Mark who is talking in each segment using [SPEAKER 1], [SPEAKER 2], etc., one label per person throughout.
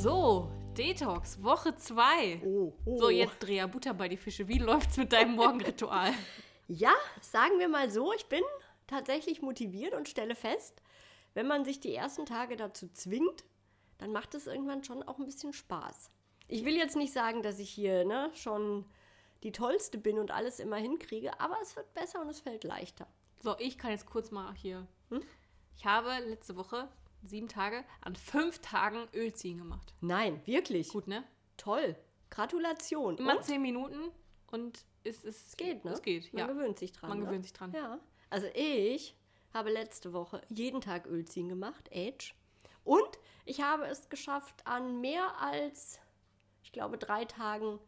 [SPEAKER 1] So, Detox, Woche 2.
[SPEAKER 2] Oh, oh.
[SPEAKER 1] So, jetzt Dreher Butter bei die Fische. Wie läuft's mit deinem Morgenritual?
[SPEAKER 2] Ja, sagen wir mal so, ich bin tatsächlich motiviert und stelle fest, wenn man sich die ersten Tage dazu zwingt, dann macht es irgendwann schon auch ein bisschen Spaß. Ich will jetzt nicht sagen, dass ich hier ne, schon die Tollste bin und alles immer hinkriege, aber es wird besser und es fällt leichter.
[SPEAKER 1] So, ich kann jetzt kurz mal hier.
[SPEAKER 2] Hm?
[SPEAKER 1] Ich habe letzte Woche sieben Tage an fünf Tagen Öl ziehen gemacht.
[SPEAKER 2] Nein, wirklich.
[SPEAKER 1] Gut, ne?
[SPEAKER 2] Toll. Gratulation.
[SPEAKER 1] Immer
[SPEAKER 2] Und?
[SPEAKER 1] zehn Minuten und es, es,
[SPEAKER 2] Es geht, ne?
[SPEAKER 1] Es geht,
[SPEAKER 2] Man
[SPEAKER 1] ja.
[SPEAKER 2] gewöhnt sich dran.
[SPEAKER 1] Man
[SPEAKER 2] ne?
[SPEAKER 1] gewöhnt sich dran.
[SPEAKER 2] Ja. Also ich habe letzte Woche jeden Tag Ölziehen gemacht, Age. Und ich habe es geschafft, an mehr als, ich glaube, drei Tagen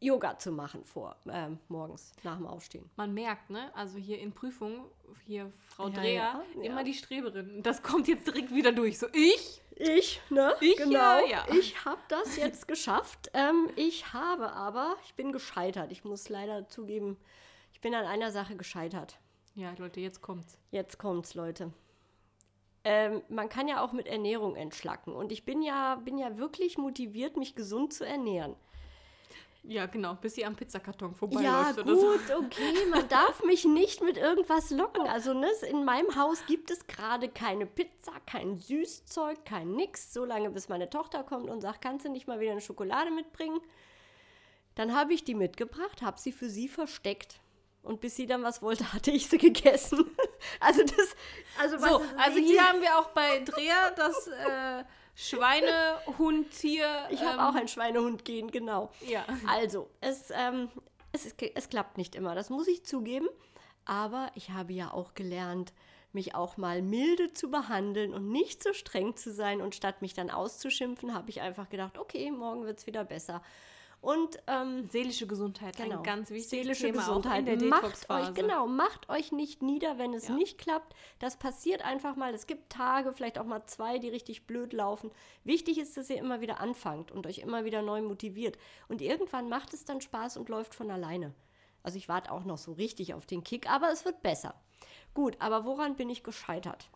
[SPEAKER 2] Yoga zu machen vor ähm, morgens nach dem Aufstehen.
[SPEAKER 1] Man merkt, ne? Also hier in Prüfung, hier Frau
[SPEAKER 2] Ja,
[SPEAKER 1] Dreher,
[SPEAKER 2] ja, ja.
[SPEAKER 1] immer die Streberin. Das kommt jetzt direkt wieder durch. So, ich?
[SPEAKER 2] Ich, ne?
[SPEAKER 1] Ich,
[SPEAKER 2] genau.
[SPEAKER 1] ja, ja.
[SPEAKER 2] Ich habe das jetzt geschafft. Ähm, ich habe aber, ich bin gescheitert. Ich muss leider zugeben, ich bin an einer Sache gescheitert.
[SPEAKER 1] Ja, Leute, jetzt kommt's.
[SPEAKER 2] Jetzt kommt's, Leute. Ähm, man kann ja auch mit Ernährung entschlacken. Und ich bin ja, bin ja wirklich motiviert, mich gesund zu ernähren.
[SPEAKER 1] Ja, genau, bis sie am Pizzakarton
[SPEAKER 2] Ja,
[SPEAKER 1] vorbeiläuft
[SPEAKER 2] gut,
[SPEAKER 1] oder so.
[SPEAKER 2] okay. Man darf mich nicht mit irgendwas locken. Also, ne, in meinem Haus gibt es gerade keine Pizza, kein Süßzeug, kein nix. So lange, bis meine Tochter kommt und sagt, kannst du nicht mal wieder eine Schokolade mitbringen? Dann habe ich die mitgebracht, habe sie für sie versteckt. Und bis sie dann was wollte, hatte ich sie gegessen. Also das, also
[SPEAKER 1] So,
[SPEAKER 2] was ist
[SPEAKER 1] also hier haben wir auch bei Dreher das äh, Schweinehundtier.
[SPEAKER 2] Ich habe
[SPEAKER 1] ähm,
[SPEAKER 2] auch ein Schweinehund gehen, genau.
[SPEAKER 1] Ja.
[SPEAKER 2] Also, es, ähm, es, ist, es klappt nicht immer, das muss ich zugeben. Aber ich habe ja auch gelernt, mich auch mal milde zu behandeln und nicht so streng zu sein. Und statt mich dann auszuschimpfen, habe ich einfach gedacht, okay, morgen wird es wieder besser. Und ähm,
[SPEAKER 1] Seelische Gesundheit,
[SPEAKER 2] genau,
[SPEAKER 1] ein ganz wichtiges
[SPEAKER 2] seelische
[SPEAKER 1] Thema
[SPEAKER 2] Gesundheit.
[SPEAKER 1] auch in der
[SPEAKER 2] macht euch, genau, macht euch nicht nieder, wenn es
[SPEAKER 1] Ja.
[SPEAKER 2] nicht klappt. Das passiert einfach mal. Es gibt Tage, vielleicht auch mal zwei, die richtig blöd laufen. Wichtig ist, dass ihr immer wieder anfangt und euch immer wieder neu motiviert. Und irgendwann macht es dann Spaß und läuft von alleine. Also ich warte auch noch so richtig auf den Kick, aber es wird besser. Gut, aber woran bin ich gescheitert?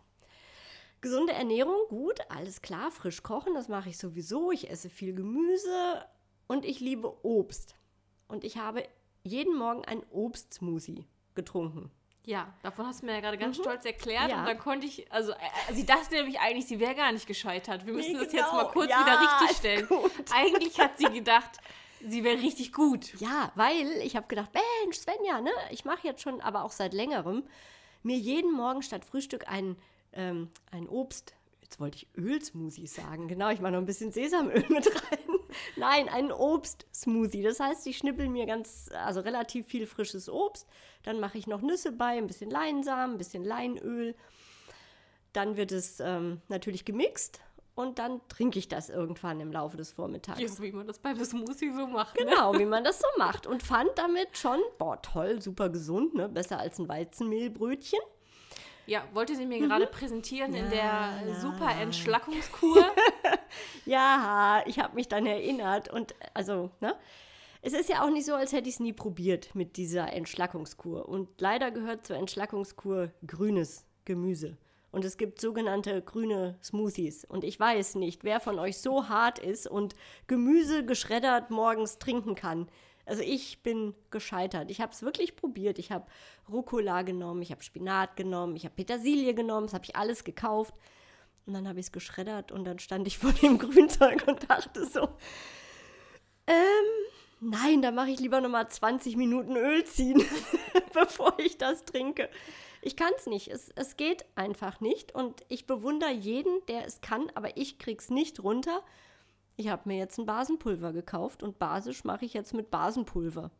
[SPEAKER 2] Gesunde Ernährung, gut, alles klar, frisch kochen, das mache ich sowieso. Ich esse viel Gemüse und ich liebe Obst. Und ich habe jeden Morgen ein Obstsmoothie getrunken.
[SPEAKER 1] Ja, davon hast du mir ja gerade ganz stolz erklärt
[SPEAKER 2] Mhm. Ja.
[SPEAKER 1] und dann konnte ich, also äh, sie dachte nämlich eigentlich, sie wäre gar nicht gescheitert. Wir müssen
[SPEAKER 2] Nee,
[SPEAKER 1] das jetzt
[SPEAKER 2] genau.
[SPEAKER 1] mal kurz
[SPEAKER 2] Ja,
[SPEAKER 1] wieder richtig stellen. Eigentlich hat sie gedacht, sie wäre richtig gut.
[SPEAKER 2] Ja, weil ich habe gedacht, Mensch, Svenja, ne, ich mache jetzt schon, aber auch seit längerem, mir jeden Morgen statt Frühstück ein, ähm, ein Obst, jetzt wollte ich Ölsmoothie sagen, genau, ich mache noch ein bisschen Sesamöl mit rein. Nein, einen Obstsmoothie. Das heißt, ich schnippel mir ganz, also relativ viel frisches Obst, dann mache ich noch Nüsse bei, ein bisschen Leinsamen, ein bisschen Leinöl. Dann wird es ähm, natürlich gemixt und dann trinke ich das irgendwann im Laufe des Vormittags.
[SPEAKER 1] Ja, wie man das beim Smoothie so macht. Ne?
[SPEAKER 2] Genau, wie man das so macht. Und fand damit schon, boah, toll, super gesund, ne? Besser als ein Weizenmehlbrötchen.
[SPEAKER 1] Ja, wollte sie mir gerade präsentieren in der
[SPEAKER 2] Ja, ja.
[SPEAKER 1] super Entschlackungskur.
[SPEAKER 2] Ja, ich habe mich dann erinnert. Und also, ne? Es ist ja auch nicht so, als hätte ich es nie probiert mit dieser Entschlackungskur. Und leider gehört zur Entschlackungskur grünes Gemüse. Und es gibt sogenannte grüne Smoothies. Und ich weiß nicht, wer von euch so hart ist und Gemüse geschreddert morgens trinken kann. Also ich bin gescheitert. Ich habe es wirklich probiert. Ich habe Rucola genommen, ich habe Spinat genommen, ich habe Petersilie genommen, das habe ich alles gekauft. Und dann habe ich es geschreddert und dann stand ich vor dem Grünzeug und dachte so, ähm, nein, da mache ich lieber nochmal 20 Minuten Öl ziehen, bevor ich das trinke. Ich kann es nicht. Es, geht einfach nicht. Und ich bewundere jeden, der es kann, aber ich krieg's nicht runter. Ich habe mir jetzt ein Basenpulver gekauft und basisch mache ich jetzt mit Basenpulver.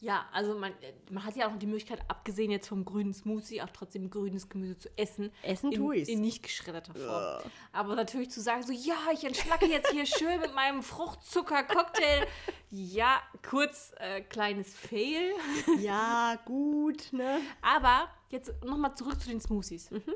[SPEAKER 1] Ja, also man, man hat ja auch die Möglichkeit, abgesehen jetzt vom grünen Smoothie, auch trotzdem grünes Gemüse zu essen.
[SPEAKER 2] Essen tue ich's.
[SPEAKER 1] In nicht geschredderter Form. Aber natürlich zu sagen, so, ja, ich entschlacke jetzt hier schön mit meinem Fruchtzucker-Cocktail. Ja, kurz, äh, kleines Fail.
[SPEAKER 2] Ja, gut, ne?
[SPEAKER 1] Aber jetzt nochmal zurück zu den Smoothies.
[SPEAKER 2] Mhm.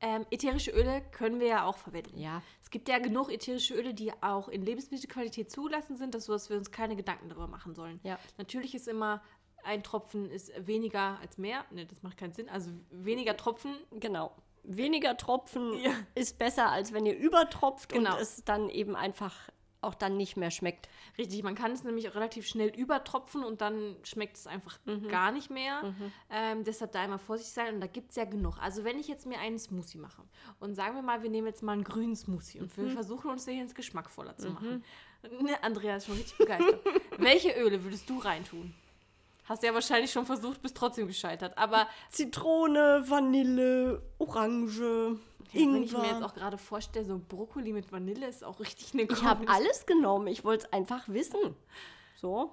[SPEAKER 1] Ähm, ätherische Öle können wir ja auch verwenden.
[SPEAKER 2] Ja.
[SPEAKER 1] Es gibt ja genug ätherische Öle, die auch in Lebensmittelqualität zugelassen sind, dass, so, dass wir uns keine Gedanken darüber machen sollen.
[SPEAKER 2] Ja.
[SPEAKER 1] Natürlich ist immer ein Tropfen ist weniger als mehr. Ne, das macht keinen Sinn. Also weniger Tropfen.
[SPEAKER 2] Genau. Weniger Tropfen
[SPEAKER 1] Ja.
[SPEAKER 2] ist besser, als wenn ihr übertropft
[SPEAKER 1] Genau.
[SPEAKER 2] und es dann eben einfach auch dann nicht mehr schmeckt.
[SPEAKER 1] Richtig, man kann es nämlich relativ schnell übertropfen und dann schmeckt es einfach
[SPEAKER 2] Mhm.
[SPEAKER 1] gar nicht mehr. Ähm, deshalb da immer vorsichtig sein und da gibt es ja genug. Also wenn ich jetzt mir einen Smoothie mache und sagen wir mal, wir nehmen jetzt mal einen grünen Smoothie und
[SPEAKER 2] Mhm.
[SPEAKER 1] wir versuchen uns den jetzt geschmackvoller zu machen. Ne, Andrea ist schon richtig begeistert. Welche Öle würdest du reintun? Hast du ja wahrscheinlich schon versucht, bist trotzdem gescheitert. Aber
[SPEAKER 2] Zitrone, Vanille, Orange,
[SPEAKER 1] wenn ich mir
[SPEAKER 2] Ingwer.
[SPEAKER 1] jetzt auch gerade vorstelle, so Brokkoli mit Vanille ist auch richtig eine
[SPEAKER 2] ich habe alles genommen. Ich wollte es einfach wissen. So.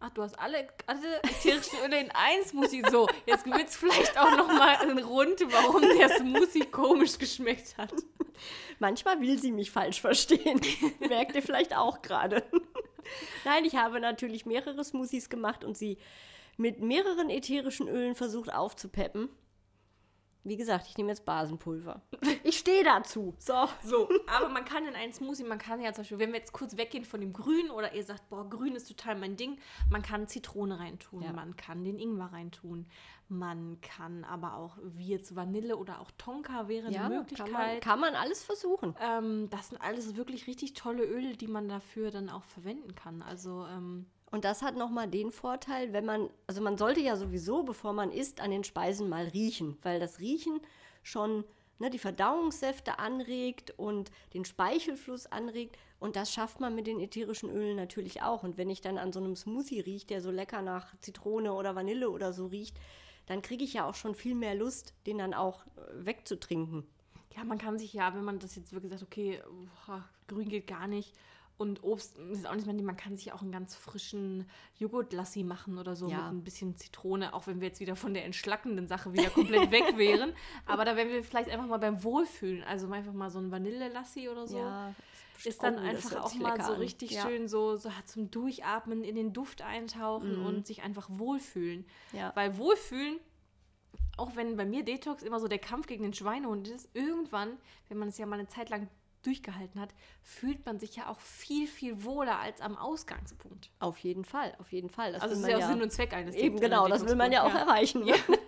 [SPEAKER 1] Ach, du hast alle, alle ätherischen Öle in ein Smoothie. So, jetzt wird es vielleicht auch noch mal einen Grund, warum der Smoothie komisch geschmeckt hat.
[SPEAKER 2] Manchmal will sie mich falsch verstehen. Merkt ihr vielleicht auch gerade. Nein, ich habe natürlich mehrere Smoothies gemacht und sie mit mehreren ätherischen Ölen versucht aufzupeppen. Wie gesagt, ich nehme jetzt Basenpulver. Ich stehe dazu. So.
[SPEAKER 1] So, aber man kann in einen Smoothie, man kann ja zum Beispiel, wenn wir jetzt kurz weggehen von dem Grün oder ihr sagt, boah, Grün ist total mein Ding, man kann Zitrone reintun,
[SPEAKER 2] Ja.
[SPEAKER 1] man kann den Ingwer reintun, man kann aber auch, wie jetzt Vanille oder auch Tonka wäre
[SPEAKER 2] Ja,
[SPEAKER 1] eine
[SPEAKER 2] kann
[SPEAKER 1] Möglichkeit.
[SPEAKER 2] man, kann man alles versuchen.
[SPEAKER 1] Ähm, das sind alles wirklich richtig tolle Öle, die man dafür dann auch verwenden kann. Also, ähm,
[SPEAKER 2] Und das hat nochmal den Vorteil, wenn man, also man sollte ja sowieso, bevor man isst, an den Speisen mal riechen, weil das Riechen schon ne, die Verdauungssäfte anregt und den Speichelfluss anregt. Und das schafft man mit den ätherischen Ölen natürlich auch. Und wenn ich dann an so einem Smoothie rieche, der so lecker nach Zitrone oder Vanille oder so riecht, dann kriege ich ja auch schon viel mehr Lust, den dann auch äh, wegzutrinken.
[SPEAKER 1] Ja, man kann sich ja, wenn man das jetzt wirklich sagt, okay, boah, grün geht gar nicht und Obst ist auch nicht mehr, man kann sich auch einen ganz frischen Joghurt-Lassi machen oder so
[SPEAKER 2] Ja.
[SPEAKER 1] mit ein bisschen Zitrone, auch wenn wir jetzt wieder von der entschlackenden Sache wieder komplett weg wären. Aber da wären wir vielleicht einfach mal beim Wohlfühlen, also einfach mal so ein Vanille-Lassi oder so. Ist dann
[SPEAKER 2] Oh,
[SPEAKER 1] einfach auch mal so richtig
[SPEAKER 2] Ja.
[SPEAKER 1] schön so, so zum Durchatmen in den Duft eintauchen und sich einfach wohlfühlen.
[SPEAKER 2] Ja.
[SPEAKER 1] Weil Wohlfühlen, auch wenn bei mir Detox immer so der Kampf gegen den Schweinehund ist, irgendwann, wenn man es ja mal eine Zeit lang durchgehalten hat, fühlt man sich ja auch viel, viel wohler als am Ausgangspunkt.
[SPEAKER 2] Auf jeden Fall, auf jeden Fall. Das
[SPEAKER 1] Also das ist ja auch Sinn und Zweck eines
[SPEAKER 2] Eben genau, das will man ja auch
[SPEAKER 1] Detox-Kur.
[SPEAKER 2] erreichen. Ne?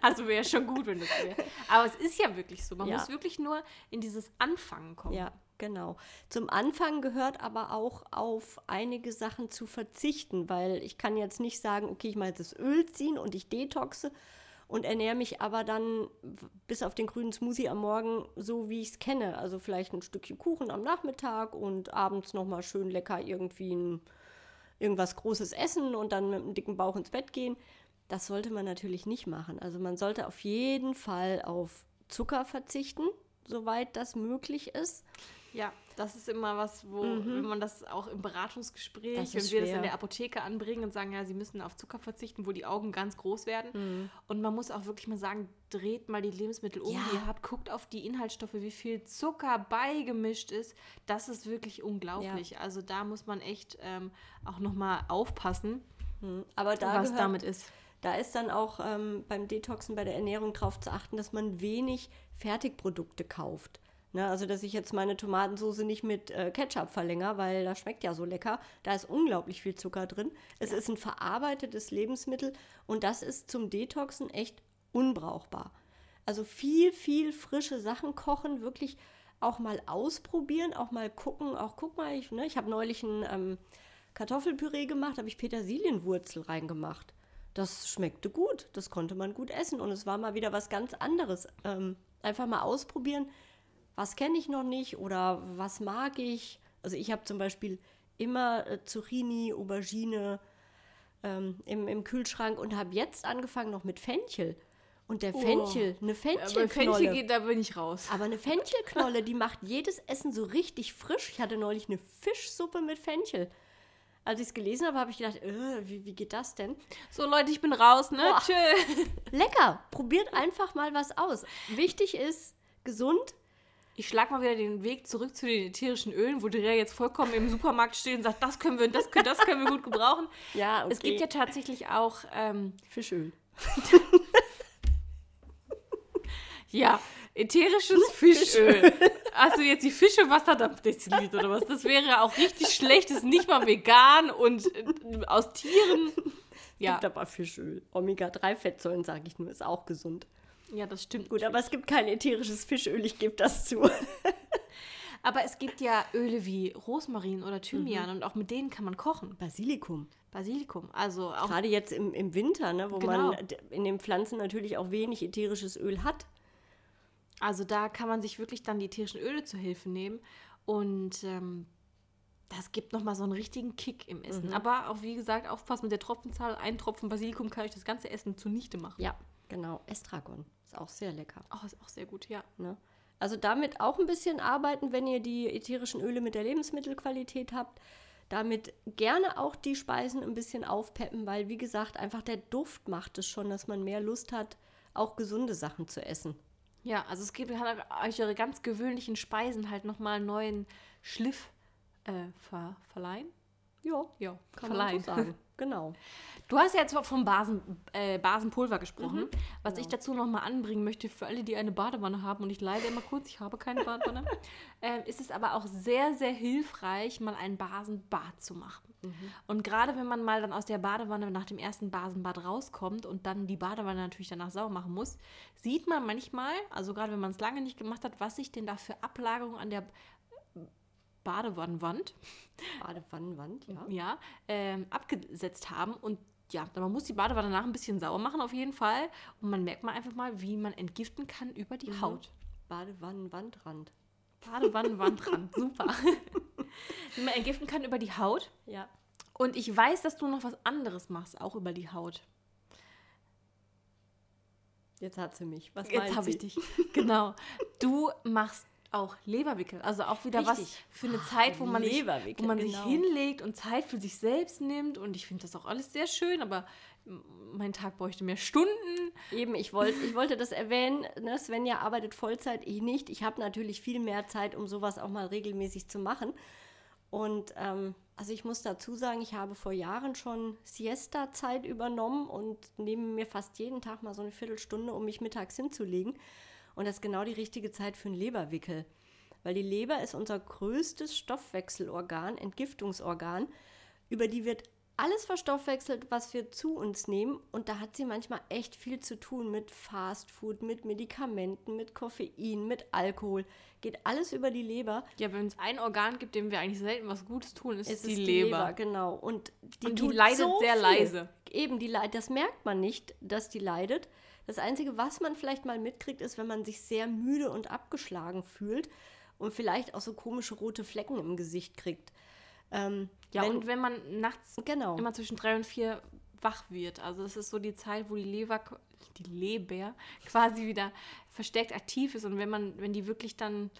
[SPEAKER 1] Also wäre ja schon gut, wenn das wäre. Aber es ist ja wirklich so. Man
[SPEAKER 2] Ja.
[SPEAKER 1] muss wirklich nur in dieses Anfangen kommen.
[SPEAKER 2] Ja, genau. Zum Anfang gehört aber auch auf einige Sachen zu verzichten, weil ich kann jetzt nicht sagen, okay, ich mache jetzt das Öl ziehen und ich detoxe und ernähre mich aber dann bis auf den grünen Smoothie am Morgen so, wie ich es kenne. Also vielleicht ein Stückchen Kuchen am Nachmittag und abends nochmal schön lecker irgendwie ein, irgendwas Großes essen und dann mit einem dicken Bauch ins Bett gehen. Das sollte man natürlich nicht machen. Also man sollte auf jeden Fall auf Zucker verzichten, soweit das möglich ist.
[SPEAKER 1] Ja, das ist immer was, wo, wenn man das auch im Beratungsgespräch,
[SPEAKER 2] Mhm.
[SPEAKER 1] Wenn wir das in
[SPEAKER 2] schwer.
[SPEAKER 1] der Apotheke anbringen und sagen, ja, sie müssen auf Zucker verzichten, wo die Augen ganz groß werden.
[SPEAKER 2] Mhm.
[SPEAKER 1] Und man muss auch wirklich mal sagen, dreht mal die Lebensmittel um,
[SPEAKER 2] Ja.
[SPEAKER 1] die ihr habt, guckt auf die Inhaltsstoffe, wie viel Zucker beigemischt ist. Das ist wirklich unglaublich. Also da muss man echt ähm, auch nochmal aufpassen,
[SPEAKER 2] Aber da,
[SPEAKER 1] was
[SPEAKER 2] gehört,
[SPEAKER 1] damit ist.
[SPEAKER 2] da ist dann auch ähm, beim Detoxen, bei der Ernährung darauf zu achten, dass man wenig Fertigprodukte kauft. Ne, also, dass ich jetzt meine Tomatensoße nicht mit äh, Ketchup verlängere, weil das schmeckt ja so lecker. Da ist unglaublich viel Zucker drin. Es ist ein verarbeitetes Lebensmittel und das ist zum Detoxen echt unbrauchbar. Also viel, viel frische Sachen kochen, wirklich auch mal ausprobieren, auch mal gucken. Auch guck mal, ich, ne, ich habe neulich ein ähm, Kartoffelpüree gemacht, habe ich Petersilienwurzel reingemacht. Das schmeckte gut, das konnte man gut essen und es war mal wieder was ganz anderes. Ähm, einfach mal ausprobieren, was kenne ich noch nicht oder was mag ich. Also ich habe zum Beispiel immer äh, Zucchini, Aubergine ähm, im, im Kühlschrank und habe jetzt angefangen noch mit Fenchel. Und der
[SPEAKER 1] Oh.
[SPEAKER 2] Fenchel, eine
[SPEAKER 1] Aber
[SPEAKER 2] Fenchelknolle.
[SPEAKER 1] Fenchel geht, da bin ich raus.
[SPEAKER 2] Aber eine Fenchelknolle, die macht jedes Essen so richtig frisch. Ich hatte neulich eine Fischsuppe mit Fenchel. Als ich es gelesen habe, habe ich gedacht, äh, wie, wie geht das denn?
[SPEAKER 1] So, Leute, ich bin raus, ne? Tschö.
[SPEAKER 2] Lecker! Probiert einfach mal was aus. Wichtig ist, gesund.
[SPEAKER 1] Ich schlag mal wieder den Weg zurück zu den ätherischen Ölen, wo der jetzt vollkommen im Supermarkt steht und sagt, das können wir, das, können- das können wir gut gebrauchen.
[SPEAKER 2] Ja,
[SPEAKER 1] Es gibt ja tatsächlich auch, ähm,
[SPEAKER 2] Fischöl.
[SPEAKER 1] ja, ätherisches Fischöl. Hast du jetzt die Fische Wasserdampf destilliert oder was? Das wäre auch richtig schlecht, ist nicht mal vegan und äh, aus Tieren. Ja,
[SPEAKER 2] Gibt aber Fischöl. Omega-3-Fettsäuren, sage ich nur, ist auch gesund.
[SPEAKER 1] Ja, das stimmt.
[SPEAKER 2] Gut, aber es gibt kein ätherisches Fischöl, ich gebe das zu.
[SPEAKER 1] Aber es gibt ja Öle wie Rosmarin oder Thymian und auch mit denen kann man kochen.
[SPEAKER 2] Basilikum.
[SPEAKER 1] Basilikum, also auch
[SPEAKER 2] Gerade jetzt im, im Winter, ne, wo
[SPEAKER 1] Genau.
[SPEAKER 2] man in den Pflanzen natürlich auch wenig ätherisches Öl hat.
[SPEAKER 1] Also da kann man sich wirklich dann die ätherischen Öle zu Hilfe nehmen und ähm, das gibt nochmal so einen richtigen Kick im Essen.
[SPEAKER 2] Mhm.
[SPEAKER 1] Aber auch wie gesagt, aufpassen mit der Tropfenzahl. Ein Tropfen Basilikum kann euch das ganze Essen zunichte machen.
[SPEAKER 2] Ja, genau. Estragon ist auch sehr lecker.
[SPEAKER 1] Oh, ist auch sehr gut, ja.
[SPEAKER 2] Ne? Also damit auch ein bisschen arbeiten, wenn ihr die ätherischen Öle mit der Lebensmittelqualität habt. Damit gerne auch die Speisen ein bisschen aufpeppen, weil wie gesagt, einfach der Duft macht es schon, dass man mehr Lust hat, auch gesunde Sachen zu essen.
[SPEAKER 1] Ja, also es gibt kann euch eure ganz gewöhnlichen Speisen halt nochmal einen neuen Schliff äh, ver verleihen.
[SPEAKER 2] Ja,
[SPEAKER 1] Ja,
[SPEAKER 2] kann man so sagen. Genau.
[SPEAKER 1] Du hast ja jetzt vom Basen, äh, Basenpulver gesprochen.
[SPEAKER 2] Mhm.
[SPEAKER 1] Was ich dazu nochmal anbringen möchte, für alle, die eine Badewanne haben, und ich leide immer kurz, ich habe keine Badewanne, ähm, ist es aber auch sehr, sehr hilfreich, mal ein Basenbad zu machen.
[SPEAKER 2] Mhm.
[SPEAKER 1] Und gerade wenn man mal dann aus der Badewanne nach dem ersten Basenbad rauskommt und dann die Badewanne natürlich danach sauber machen muss, sieht man manchmal, also gerade wenn man es lange nicht gemacht hat, was sich denn da für Ablagerungen an der Badewannenwand
[SPEAKER 2] Badewannenwand, ja.
[SPEAKER 1] ja, ähm, abgesetzt haben. Und ja, man muss die Badewanne danach ein bisschen sauer machen auf jeden Fall. Und man merkt mal einfach mal, wie man entgiften kann über die Haut.
[SPEAKER 2] Badewannenwandrand.
[SPEAKER 1] Badewannenwandrand, super. wie man entgiften kann über die Haut.
[SPEAKER 2] Ja.
[SPEAKER 1] Und ich weiß, dass du noch was anderes machst, auch über die Haut.
[SPEAKER 2] Jetzt hat sie mich. Was
[SPEAKER 1] Jetzt habe ich dich. Genau. Du machst auch Leberwickel. Also auch wieder was
[SPEAKER 2] Richtig.
[SPEAKER 1] für eine Zeit, wo man, sich, wo man
[SPEAKER 2] genau.
[SPEAKER 1] sich hinlegt und Zeit für sich selbst nimmt. Und ich finde das auch alles sehr schön, aber mein Tag bräuchte mehr Stunden.
[SPEAKER 2] Eben, ich, wollt, ich wollte das erwähnen. Ne? Svenja arbeitet Vollzeit, ich nicht. Ich habe natürlich viel mehr Zeit, um sowas auch mal regelmäßig zu machen. Und ähm, also ich muss dazu sagen, ich habe vor Jahren schon Siesta-Zeit übernommen und nehme mir fast jeden Tag mal so eine Viertelstunde, um mich mittags hinzulegen. Und das ist genau die richtige Zeit für einen Leberwickel. Weil die Leber ist unser größtes Stoffwechselorgan, Entgiftungsorgan. Über die wird alles verstoffwechselt, was wir zu uns nehmen. Und da hat sie manchmal echt viel zu tun mit Fastfood, mit Medikamenten, mit Koffein, mit Alkohol. Geht alles über die Leber.
[SPEAKER 1] Ja, wenn es ein Organ gibt, dem wir eigentlich selten was Gutes tun, ist es
[SPEAKER 2] Es
[SPEAKER 1] die,
[SPEAKER 2] ist
[SPEAKER 1] Leber.
[SPEAKER 2] genau. Und die,
[SPEAKER 1] Und die leidet
[SPEAKER 2] so
[SPEAKER 1] sehr
[SPEAKER 2] viel.
[SPEAKER 1] leise.
[SPEAKER 2] Eben, die das merkt man nicht, dass die leidet. Das Einzige, was man vielleicht mal mitkriegt, ist, wenn man sich sehr müde und abgeschlagen fühlt und vielleicht auch so komische rote Flecken im Gesicht kriegt. Ähm,
[SPEAKER 1] Ja,
[SPEAKER 2] wenn,
[SPEAKER 1] und wenn man nachts
[SPEAKER 2] genau.
[SPEAKER 1] immer zwischen drei und vier wach wird, also das ist so die Zeit, wo die Leber, die Leber quasi wieder verstärkt aktiv ist und wenn man, wenn die wirklich dann,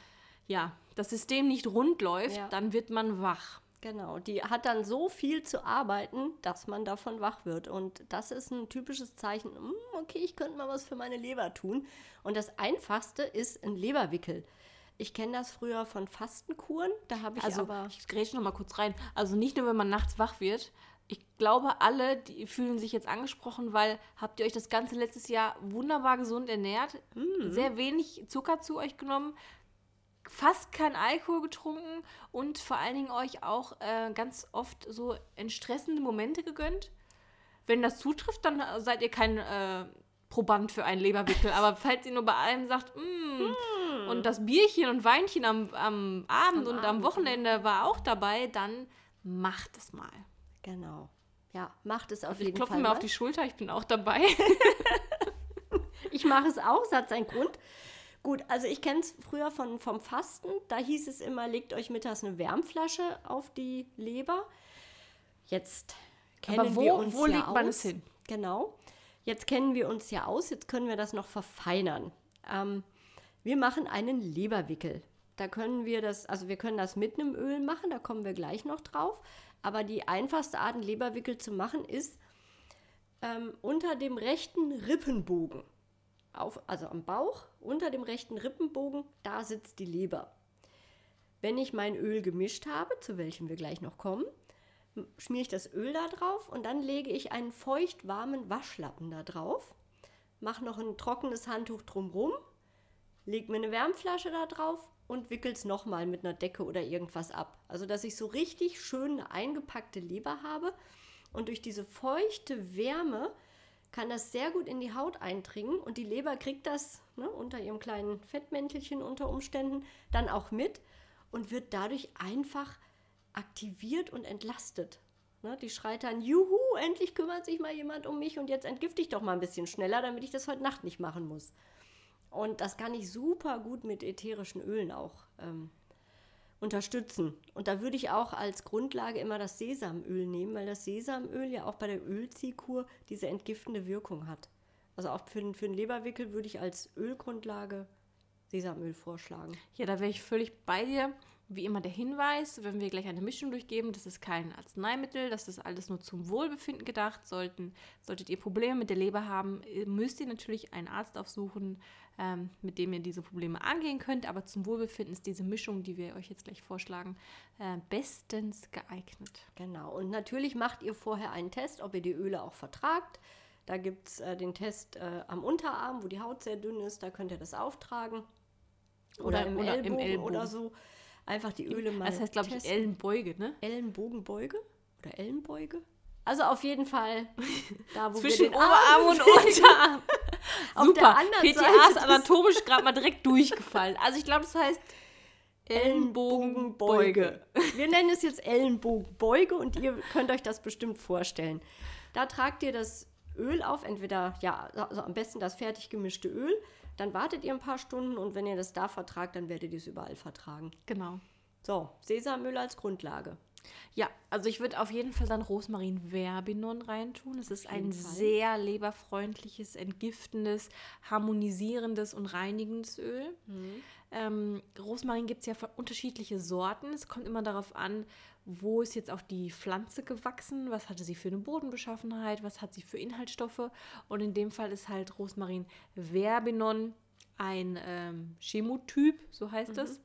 [SPEAKER 1] ja, das System nicht rund läuft,
[SPEAKER 2] Ja.
[SPEAKER 1] dann wird man wach.
[SPEAKER 2] Genau, die hat dann so viel zu arbeiten, dass man davon wach wird. Und das ist ein typisches Zeichen, "Hm, okay, ich könnte mal was für meine Leber tun. Und das Einfachste ist ein Leberwickel. Ich kenne das früher von Fastenkuren, da habe ich
[SPEAKER 1] Also,
[SPEAKER 2] aber...
[SPEAKER 1] ich grätsche noch mal kurz rein. Also nicht nur, wenn man nachts wach wird. Ich glaube, alle, die fühlen sich jetzt angesprochen, weil habt ihr euch das ganze letztes Jahr wunderbar gesund ernährt, sehr wenig Zucker zu euch genommen, fast kein Alkohol getrunken und vor allen Dingen euch auch äh, ganz oft so entstressende Momente gegönnt. Wenn das zutrifft, dann äh, seid ihr kein äh, Proband für einen Leberwickel. Aber falls ihr nur bei allem sagt, "Mm, und das Bierchen und Weinchen am, am Abend
[SPEAKER 2] Am
[SPEAKER 1] und am
[SPEAKER 2] Abend,
[SPEAKER 1] Wochenende war auch dabei, dann macht es mal.
[SPEAKER 2] Genau. Ja, macht es auf
[SPEAKER 1] Ich
[SPEAKER 2] jeden
[SPEAKER 1] klopfe
[SPEAKER 2] Fall.
[SPEAKER 1] mir auf die Schulter, ich bin auch dabei.
[SPEAKER 2] Ich mache es auch, es hat seinen Grund. Gut, also ich kenne es früher von, vom Fasten. Da hieß es immer, legt euch mittags eine Wärmflasche auf die Leber. Jetzt kennen
[SPEAKER 1] Aber wo-
[SPEAKER 2] wir uns
[SPEAKER 1] wo
[SPEAKER 2] ja
[SPEAKER 1] legt
[SPEAKER 2] aus.
[SPEAKER 1] man es hin?
[SPEAKER 2] Genau. Jetzt kennen wir uns ja aus, jetzt können wir das noch verfeinern. Ähm, wir machen einen Leberwickel. Da können wir das, also wir können das mit einem Öl machen, da kommen wir gleich noch drauf. Aber die einfachste Art, einen Leberwickel zu machen, ist ähm, unter dem rechten Rippenbogen. Auf, also am Bauch, unter dem rechten Rippenbogen, da sitzt die Leber. Wenn ich mein Öl gemischt habe, zu welchem wir gleich noch kommen, schmiere ich das Öl da drauf und dann lege ich einen feucht warmen Waschlappen da drauf, mache noch ein trockenes Handtuch drumrum, lege mir eine Wärmflasche da drauf und wickel es nochmal mit einer Decke oder irgendwas ab. Also dass ich so richtig schön eine eingepackte Leber habe und durch diese feuchte Wärme kann das sehr gut in die Haut eindringen und die Leber kriegt das ne, unter ihrem kleinen Fettmäntelchen unter Umständen dann auch mit und wird dadurch einfach aktiviert und entlastet. Ne, die schreit dann, juhu, endlich kümmert sich mal jemand um mich und jetzt entgifte ich doch mal ein bisschen schneller, damit ich das heute Nacht nicht machen muss. Und das kann ich super gut mit ätherischen Ölen auch ähm, unterstützen. Und da würde ich auch als Grundlage immer das Sesamöl nehmen, weil das Sesamöl ja auch bei der Ölziehkur diese entgiftende Wirkung hat. Also auch für den, für den Leberwickel würde ich als Ölgrundlage Sesamöl vorschlagen.
[SPEAKER 1] Ja, da wäre ich völlig bei dir. Wie immer der Hinweis, wenn wir gleich eine Mischung durchgeben, das ist kein Arzneimittel, das ist alles nur zum Wohlbefinden gedacht. Sollten, solltet ihr Probleme mit der Leber haben, müsst ihr natürlich einen Arzt aufsuchen, ähm, mit dem ihr diese Probleme angehen könnt. Aber zum Wohlbefinden ist diese Mischung, die wir euch jetzt gleich vorschlagen, äh, bestens geeignet.
[SPEAKER 2] Genau. Und natürlich macht ihr vorher einen Test, ob ihr die Öle auch vertragt. Da gibt es äh, den Test äh, am Unterarm, wo die Haut sehr dünn ist, da könnt ihr das auftragen. Oder, oder, im, oder Ellbogen im, Ellbogen oder so einfach die Öle mal.
[SPEAKER 1] Das heißt, glaube ich, Ellenbeuge, ne?
[SPEAKER 2] Ellenbogenbeuge oder Ellenbeuge? Also auf jeden Fall
[SPEAKER 1] da, wo Zwischen wir den Oberarm und Unterarm. Super. PTA ist anatomisch gerade mal direkt durchgefallen. Also ich glaube, das heißt Ellenbogenbeuge.
[SPEAKER 2] Wir nennen es jetzt Ellenbogenbeuge und ihr könnt euch das bestimmt vorstellen. Da tragt ihr das Öl auf, entweder, ja, also am besten das fertig gemischte Öl. Dann wartet ihr ein paar Stunden und wenn ihr das da vertragt, dann werdet ihr es überall vertragen.
[SPEAKER 1] Genau.
[SPEAKER 2] So, Sesamöl als Grundlage.
[SPEAKER 1] Ja, also ich würde auf jeden Fall dann Rosmarin Verbinon reintun. Es ist ein Fall. sehr leberfreundliches, entgiftendes, harmonisierendes und reinigendes Öl. Mhm. Ähm, Rosmarin gibt es ja unterschiedliche Sorten. Es kommt immer darauf an, wo ist jetzt auch die Pflanze gewachsen, was hatte sie für eine Bodenbeschaffenheit, was hat sie für Inhaltsstoffe. Und in dem Fall ist halt Rosmarin Verbinon ein ähm, Chemotyp, so heißt mhm. es.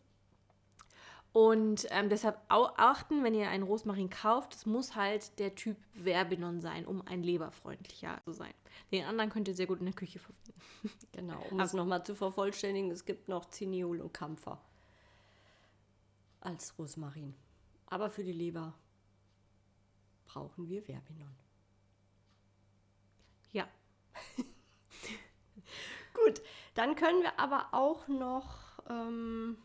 [SPEAKER 1] Und ähm, deshalb achten, wenn ihr einen Rosmarin kauft, es muss halt der Typ Verbinon sein, um ein leberfreundlicher zu sein. Den anderen könnt ihr sehr gut in der Küche verwenden.
[SPEAKER 2] Genau, um also, es nochmal zu vervollständigen, es gibt noch Zinniol und Kampfer als Rosmarin. Aber für die Leber brauchen wir Verbinon.
[SPEAKER 1] Ja.
[SPEAKER 2] Gut, dann können wir aber auch noch, ähm,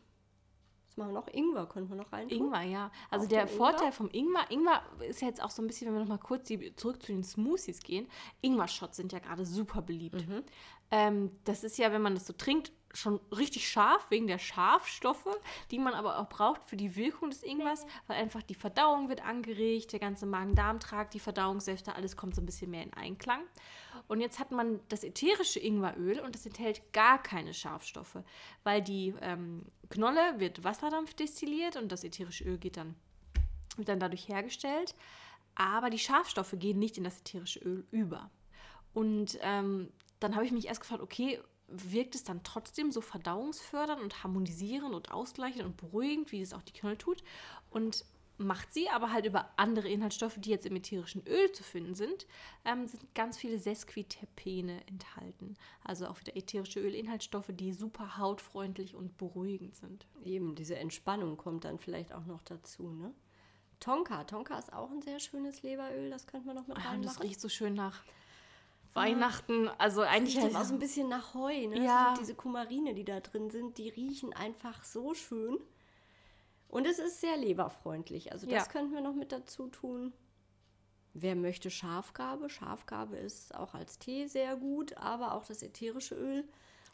[SPEAKER 2] was machen wir noch? Ingwer können wir noch rein.
[SPEAKER 1] Ingwer, ja. Also auch der Vorteil Ingwer? vom Ingwer, Ingwer ist ja jetzt auch so ein bisschen, wenn wir noch mal kurz die, zurück zu den Smoothies gehen. Ingwer-Shots sind ja gerade super beliebt. Mhm. Ähm, das ist ja, wenn man das so trinkt, schon richtig scharf wegen der Schafstoffe, die man aber auch braucht für die Wirkung des Ingwers, weil einfach die Verdauung wird angeregt, der ganze Magen-Darm-Trakt, die Verdauungssäfte, alles kommt so ein bisschen mehr in Einklang. Und jetzt hat man das ätherische Ingweröl und das enthält gar keine Schafstoffe, weil die ähm, Knolle wird Wasserdampf destilliert und das ätherische Öl geht dann, wird dann dadurch hergestellt. Aber die Schafstoffe gehen nicht in das ätherische Öl über. Und ähm, dann habe ich mich erst gefragt, okay, wirkt es dann trotzdem so verdauungsfördernd und harmonisierend und ausgleichend und beruhigend, wie es auch die Knolle tut. Und macht sie, aber halt über andere Inhaltsstoffe, die jetzt im ätherischen Öl zu finden sind, ähm, sind ganz viele Sesquiterpene enthalten. Also auch wieder ätherische Ölinhaltsstoffe, die super hautfreundlich und beruhigend sind.
[SPEAKER 2] Eben, diese Entspannung kommt dann vielleicht auch noch dazu, ne? Tonka. Tonka ist auch ein sehr schönes Leberöl, das könnte man noch mit
[SPEAKER 1] reinmachen. Ja, das riecht so schön nach Weihnachten, also eigentlich
[SPEAKER 2] riecht auch so ein bisschen nach Heu, ne? Ja. So diese Kumarine, die da drin sind, die riechen einfach so schön. Und es ist sehr leberfreundlich. Also das ja. könnten wir noch mit dazu tun. Wer möchte Schafgabe? Schafgabe ist auch als Tee sehr gut, aber auch das ätherische Öl.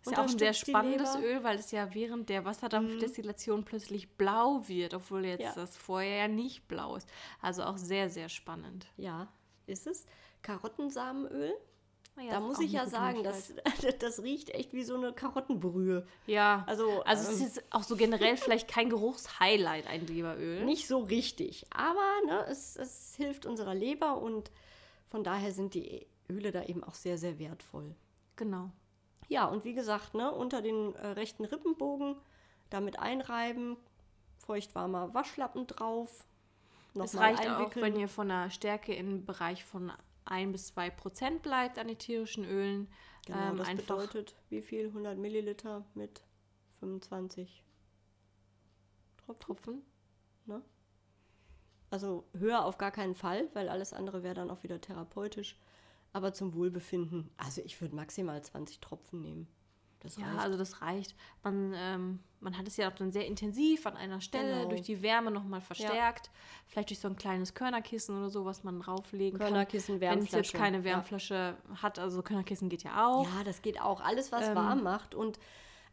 [SPEAKER 1] Ist ja auch ein sehr spannendes Öl, weil es ja während der Wasserdampfdestillation mhm. plötzlich blau wird, obwohl jetzt ja. das vorher ja nicht blau ist. Also auch sehr, sehr spannend.
[SPEAKER 2] Ja, ist es. Karottensamenöl
[SPEAKER 1] Ja,
[SPEAKER 2] da
[SPEAKER 1] ist
[SPEAKER 2] muss
[SPEAKER 1] auch
[SPEAKER 2] ich ja sagen, das, das riecht echt wie so eine Karottenbrühe.
[SPEAKER 1] Ja,
[SPEAKER 2] Also,
[SPEAKER 1] also es
[SPEAKER 2] ähm,
[SPEAKER 1] ist jetzt auch so generell vielleicht kein Geruchshighlight, ein Leberöl.
[SPEAKER 2] Nicht so richtig, aber ne, es, es hilft unserer Leber und von daher sind die Öle da eben auch sehr, sehr wertvoll.
[SPEAKER 1] Genau.
[SPEAKER 2] Ja, und wie gesagt, ne, unter den äh, rechten Rippenbogen damit einreiben, feuchtwarmer Waschlappen drauf.
[SPEAKER 1] Es
[SPEAKER 2] nochmal
[SPEAKER 1] reicht auch,
[SPEAKER 2] einwickeln.
[SPEAKER 1] wenn ihr von der Stärke im Bereich von 1 bis 2 Prozent bleibt an ätherischen Ölen.
[SPEAKER 2] Genau,
[SPEAKER 1] ähm,
[SPEAKER 2] das
[SPEAKER 1] einfach
[SPEAKER 2] bedeutet, wie viel? 100 Milliliter mit 25 Tropfen.
[SPEAKER 1] Tropfen.
[SPEAKER 2] Ne? Also höher auf gar keinen Fall, weil alles andere wäre dann auch wieder therapeutisch. Aber zum Wohlbefinden, also ich würde maximal 20 Tropfen nehmen. Das
[SPEAKER 1] Ja,
[SPEAKER 2] reicht.
[SPEAKER 1] also das reicht. Man, ähm, man hat es ja auch dann sehr intensiv an einer Stelle
[SPEAKER 2] Genau.
[SPEAKER 1] durch die Wärme nochmal verstärkt. Vielleicht durch so ein kleines Körnerkissen oder so, was man drauflegen
[SPEAKER 2] Körnerkissen,
[SPEAKER 1] kann. Wenn es jetzt
[SPEAKER 2] Wärmflasche,
[SPEAKER 1] keine
[SPEAKER 2] ja.
[SPEAKER 1] Wärmflasche hat, also Körnerkissen geht ja auch.
[SPEAKER 2] Ja, das geht auch. Alles, was
[SPEAKER 1] Ähm,
[SPEAKER 2] warm macht. Und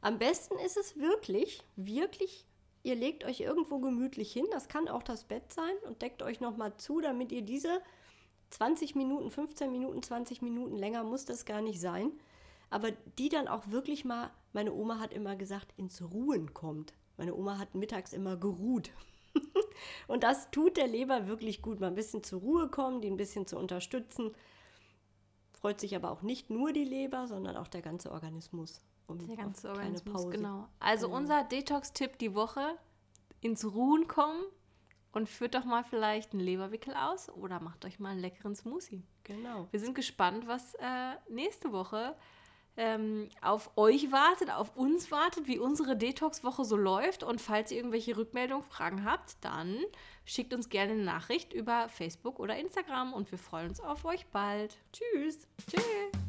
[SPEAKER 2] am besten ist es wirklich, wirklich, ihr legt euch irgendwo gemütlich hin. Das kann auch das Bett sein und deckt euch nochmal zu, damit ihr diese 20 Minuten, 15 Minuten, 20 Minuten länger muss das gar nicht sein. Aber die dann auch wirklich mal, meine Oma hat immer gesagt, ins Ruhen kommt. Meine Oma hat mittags immer geruht. und das tut der Leber wirklich gut, mal ein bisschen zur Ruhe kommen, die ein bisschen zu unterstützen freut sich aber auch nicht nur die Leber, sondern auch der ganze Organismus. um
[SPEAKER 1] Der ganze Organismus,
[SPEAKER 2] Pause.
[SPEAKER 1] genau. Also
[SPEAKER 2] Genau.
[SPEAKER 1] unser Detox-Tipp die Woche, ins Ruhen kommen und führt doch mal vielleicht einen Leberwickel aus oder macht euch mal einen leckeren Smoothie.
[SPEAKER 2] Genau.
[SPEAKER 1] Wir sind gespannt, was äh, nächste Woche ähm, auf euch wartet, auf uns wartet, wie unsere Detox-Woche so läuft. Und falls ihr irgendwelche Rückmeldungen, Fragen habt, dann schickt uns gerne eine Nachricht über Facebook oder Instagram und wir freuen uns auf euch bald.
[SPEAKER 2] Tschüss.
[SPEAKER 1] Tschüss.